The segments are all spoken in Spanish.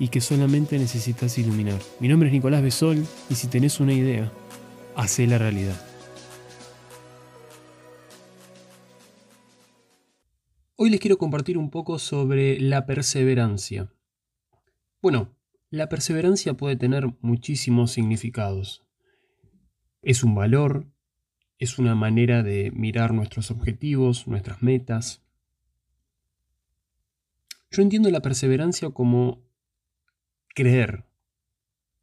y que solamente necesitas iluminar. Mi nombre es Nicolás Besol y si tenés una idea, hacé la realidad. Hoy les quiero compartir un poco sobre la perseverancia. Bueno, la perseverancia puede tener muchísimos significados. Es un valor, es una manera de mirar nuestros objetivos, nuestras metas. Yo entiendo la perseverancia como creer.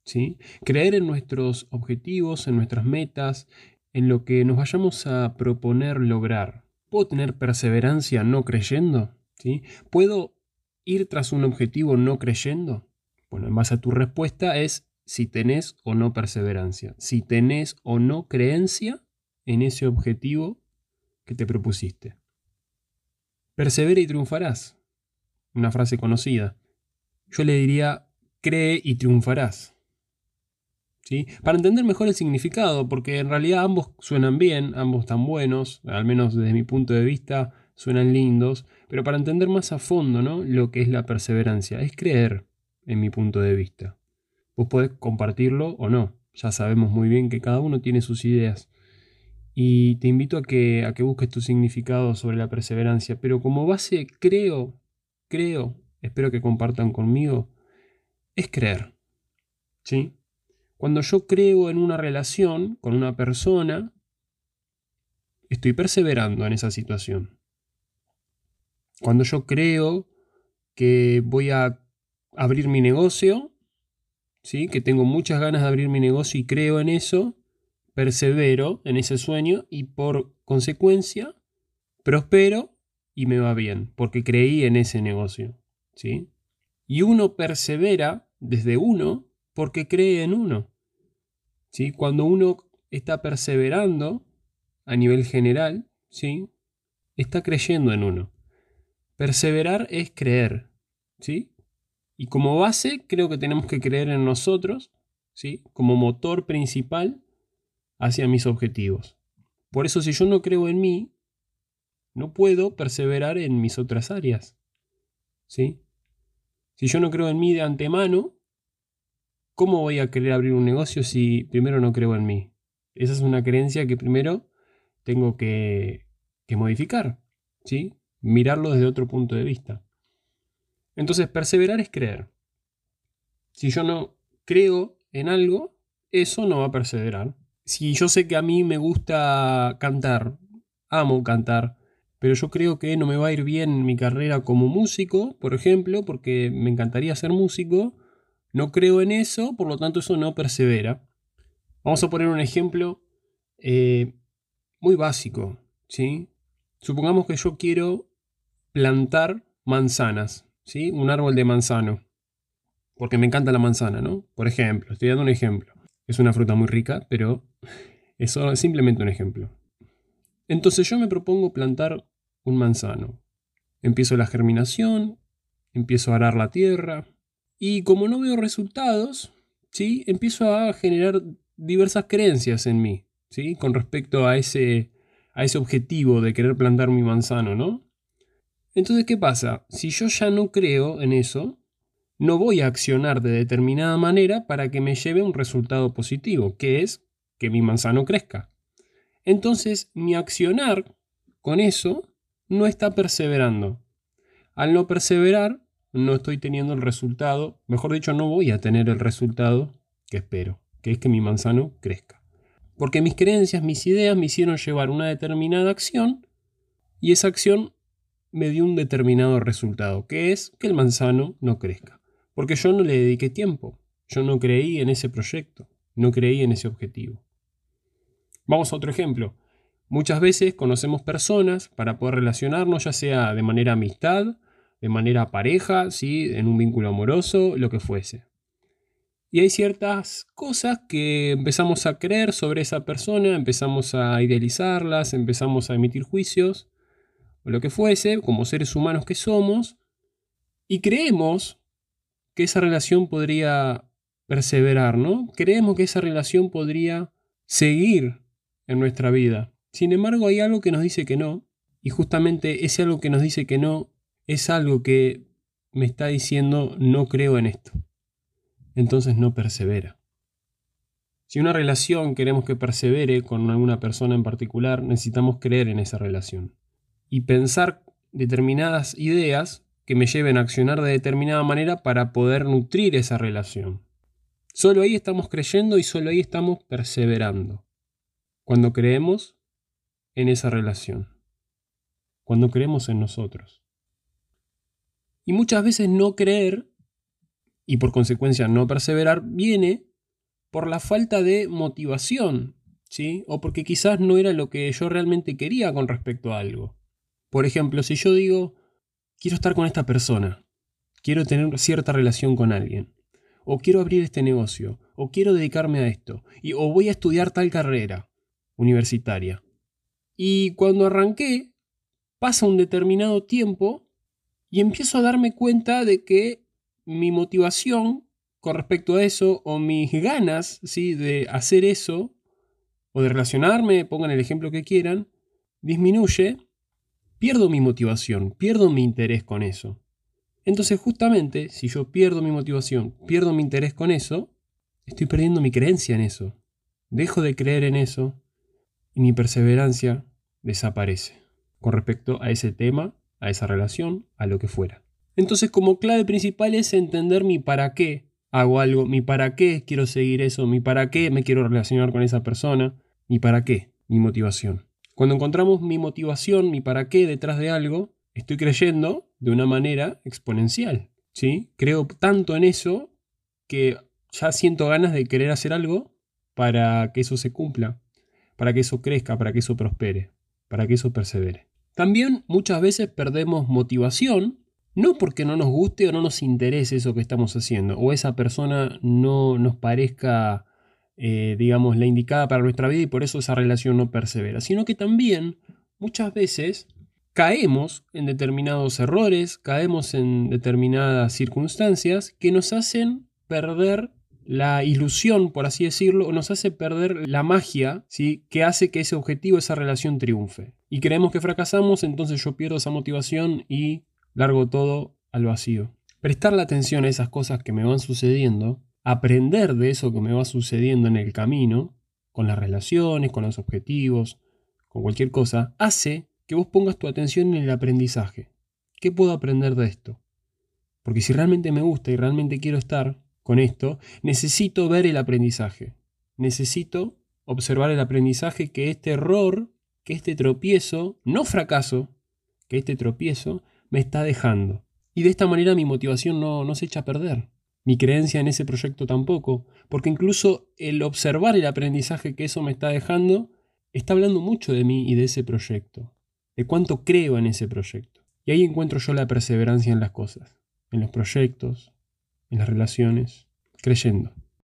¿sí? Creer en nuestros objetivos, en nuestras metas, en lo que nos vayamos a proponer lograr. ¿Puedo tener perseverancia no creyendo? ¿Sí? ¿Puedo ir tras un objetivo no creyendo? Bueno, en base a tu respuesta es si tenés o no perseverancia, si tenés o no creencia en ese objetivo que te propusiste. Persevera y triunfarás. Una frase conocida. Yo le diría cree y triunfarás. ¿Sí? Para entender mejor el significado, porque en realidad ambos suenan bien, ambos están buenos, al menos desde mi punto de vista suenan lindos, pero para entender más a fondo ¿no? lo que es la perseverancia, es creer en mi punto de vista. Vos podés compartirlo o no, ya sabemos muy bien que cada uno tiene sus ideas. Y te invito a que, a que busques tu significado sobre la perseverancia, pero como base creo, creo, espero que compartan conmigo, es creer. ¿Sí? Cuando yo creo en una relación con una persona, estoy perseverando en esa situación. Cuando yo creo que voy a abrir mi negocio, ¿sí? que tengo muchas ganas de abrir mi negocio y creo en eso, persevero en ese sueño y por consecuencia prospero y me va bien, porque creí en ese negocio. ¿sí? Y uno persevera desde uno porque cree en uno. ¿sí? Cuando uno está perseverando a nivel general, ¿sí? está creyendo en uno. Perseverar es creer. ¿sí? Y como base creo que tenemos que creer en nosotros ¿sí? como motor principal hacia mis objetivos. Por eso si yo no creo en mí, no puedo perseverar en mis otras áreas. ¿sí? Si yo no creo en mí de antemano, ¿cómo voy a querer abrir un negocio si primero no creo en mí? Esa es una creencia que primero tengo que, modificar, ¿sí? Mirarlo desde otro punto de vista. Entonces, perseverar es creer. Si yo no creo en algo, eso no va a perseverar. Si yo sé que a mí me gusta cantar, amo cantar, pero yo creo que no me va a ir bien mi carrera como músico, por ejemplo, porque me encantaría ser músico. No creo en eso, por lo tanto eso no persevera. Vamos a poner un ejemplo eh, muy básico. ¿sí? Supongamos que yo quiero plantar manzanas, ¿sí? un árbol de manzano, porque me encanta la manzana, ¿no? Por ejemplo, estoy dando un ejemplo. Es una fruta muy rica, pero eso es simplemente un ejemplo. Entonces yo me propongo plantar un manzano. Empiezo la germinación, empiezo a arar la tierra y como no veo resultados, ¿sí? empiezo a generar diversas creencias en mí ¿sí? con respecto a ese, a ese objetivo de querer plantar mi manzano. ¿no? Entonces, ¿qué pasa? Si yo ya no creo en eso, no voy a accionar de determinada manera para que me lleve un resultado positivo, que es que mi manzano crezca. Entonces mi accionar con eso no está perseverando. Al no perseverar, no estoy teniendo el resultado, mejor dicho, no voy a tener el resultado que espero, que es que mi manzano crezca. Porque mis creencias, mis ideas me hicieron llevar una determinada acción y esa acción me dio un determinado resultado, que es que el manzano no crezca. Porque yo no le dediqué tiempo, yo no creí en ese proyecto, no creí en ese objetivo. Vamos a otro ejemplo. Muchas veces conocemos personas para poder relacionarnos, ya sea de manera amistad, de manera pareja, ¿sí? en un vínculo amoroso, lo que fuese. Y hay ciertas cosas que empezamos a creer sobre esa persona, empezamos a idealizarlas, empezamos a emitir juicios, o lo que fuese, como seres humanos que somos, y creemos que esa relación podría perseverar, ¿no? Creemos que esa relación podría seguir en nuestra vida. Sin embargo, hay algo que nos dice que no, y justamente ese algo que nos dice que no es algo que me está diciendo no creo en esto. Entonces no persevera. Si una relación queremos que persevere con alguna persona en particular, necesitamos creer en esa relación y pensar determinadas ideas que me lleven a accionar de determinada manera para poder nutrir esa relación. Solo ahí estamos creyendo y solo ahí estamos perseverando. Cuando creemos en esa relación. Cuando creemos en nosotros. Y muchas veces no creer, y por consecuencia no perseverar, viene por la falta de motivación, ¿sí? O porque quizás no era lo que yo realmente quería con respecto a algo. Por ejemplo, si yo digo, quiero estar con esta persona, quiero tener cierta relación con alguien, o quiero abrir este negocio, o quiero dedicarme a esto, y, o voy a estudiar tal carrera universitaria. Y cuando arranqué, pasa un determinado tiempo y empiezo a darme cuenta de que mi motivación con respecto a eso, o mis ganas ¿sí? de hacer eso, o de relacionarme, pongan el ejemplo que quieran, disminuye, pierdo mi motivación, pierdo mi interés con eso. Entonces justamente, si yo pierdo mi motivación, pierdo mi interés con eso, estoy perdiendo mi creencia en eso. Dejo de creer en eso y mi perseverancia desaparece con respecto a ese tema a esa relación, a lo que fuera. Entonces como clave principal es entender mi para qué hago algo, mi para qué quiero seguir eso, mi para qué me quiero relacionar con esa persona, mi para qué, mi motivación. Cuando encontramos mi motivación, mi para qué detrás de algo, estoy creyendo de una manera exponencial. ¿sí? Creo tanto en eso que ya siento ganas de querer hacer algo para que eso se cumpla, para que eso crezca, para que eso prospere, para que eso persevere. También muchas veces perdemos motivación, no porque no nos guste o no nos interese eso que estamos haciendo, o esa persona no nos parezca, eh, digamos, la indicada para nuestra vida y por eso esa relación no persevera, sino que también muchas veces caemos en determinados errores, caemos en determinadas circunstancias que nos hacen perder la ilusión, por así decirlo, nos hace perder la magia ¿sí? que hace que ese objetivo, esa relación triunfe. Y creemos que fracasamos, entonces yo pierdo esa motivación y largo todo al vacío. Prestar la atención a esas cosas que me van sucediendo, aprender de eso que me va sucediendo en el camino, con las relaciones, con los objetivos, con cualquier cosa, hace que vos pongas tu atención en el aprendizaje. ¿Qué puedo aprender de esto? Porque si realmente me gusta y realmente quiero estar, con esto, necesito ver el aprendizaje. Necesito observar el aprendizaje que este error, que este tropiezo, no fracaso, que este tropiezo me está dejando. Y de esta manera mi motivación no, no se echa a perder. Mi creencia en ese proyecto tampoco, porque incluso el observar el aprendizaje que eso me está dejando está hablando mucho de mí y de ese proyecto, de cuánto creo en ese proyecto. Y ahí encuentro yo la perseverancia en las cosas, en los proyectos, en las relaciones, creyendo.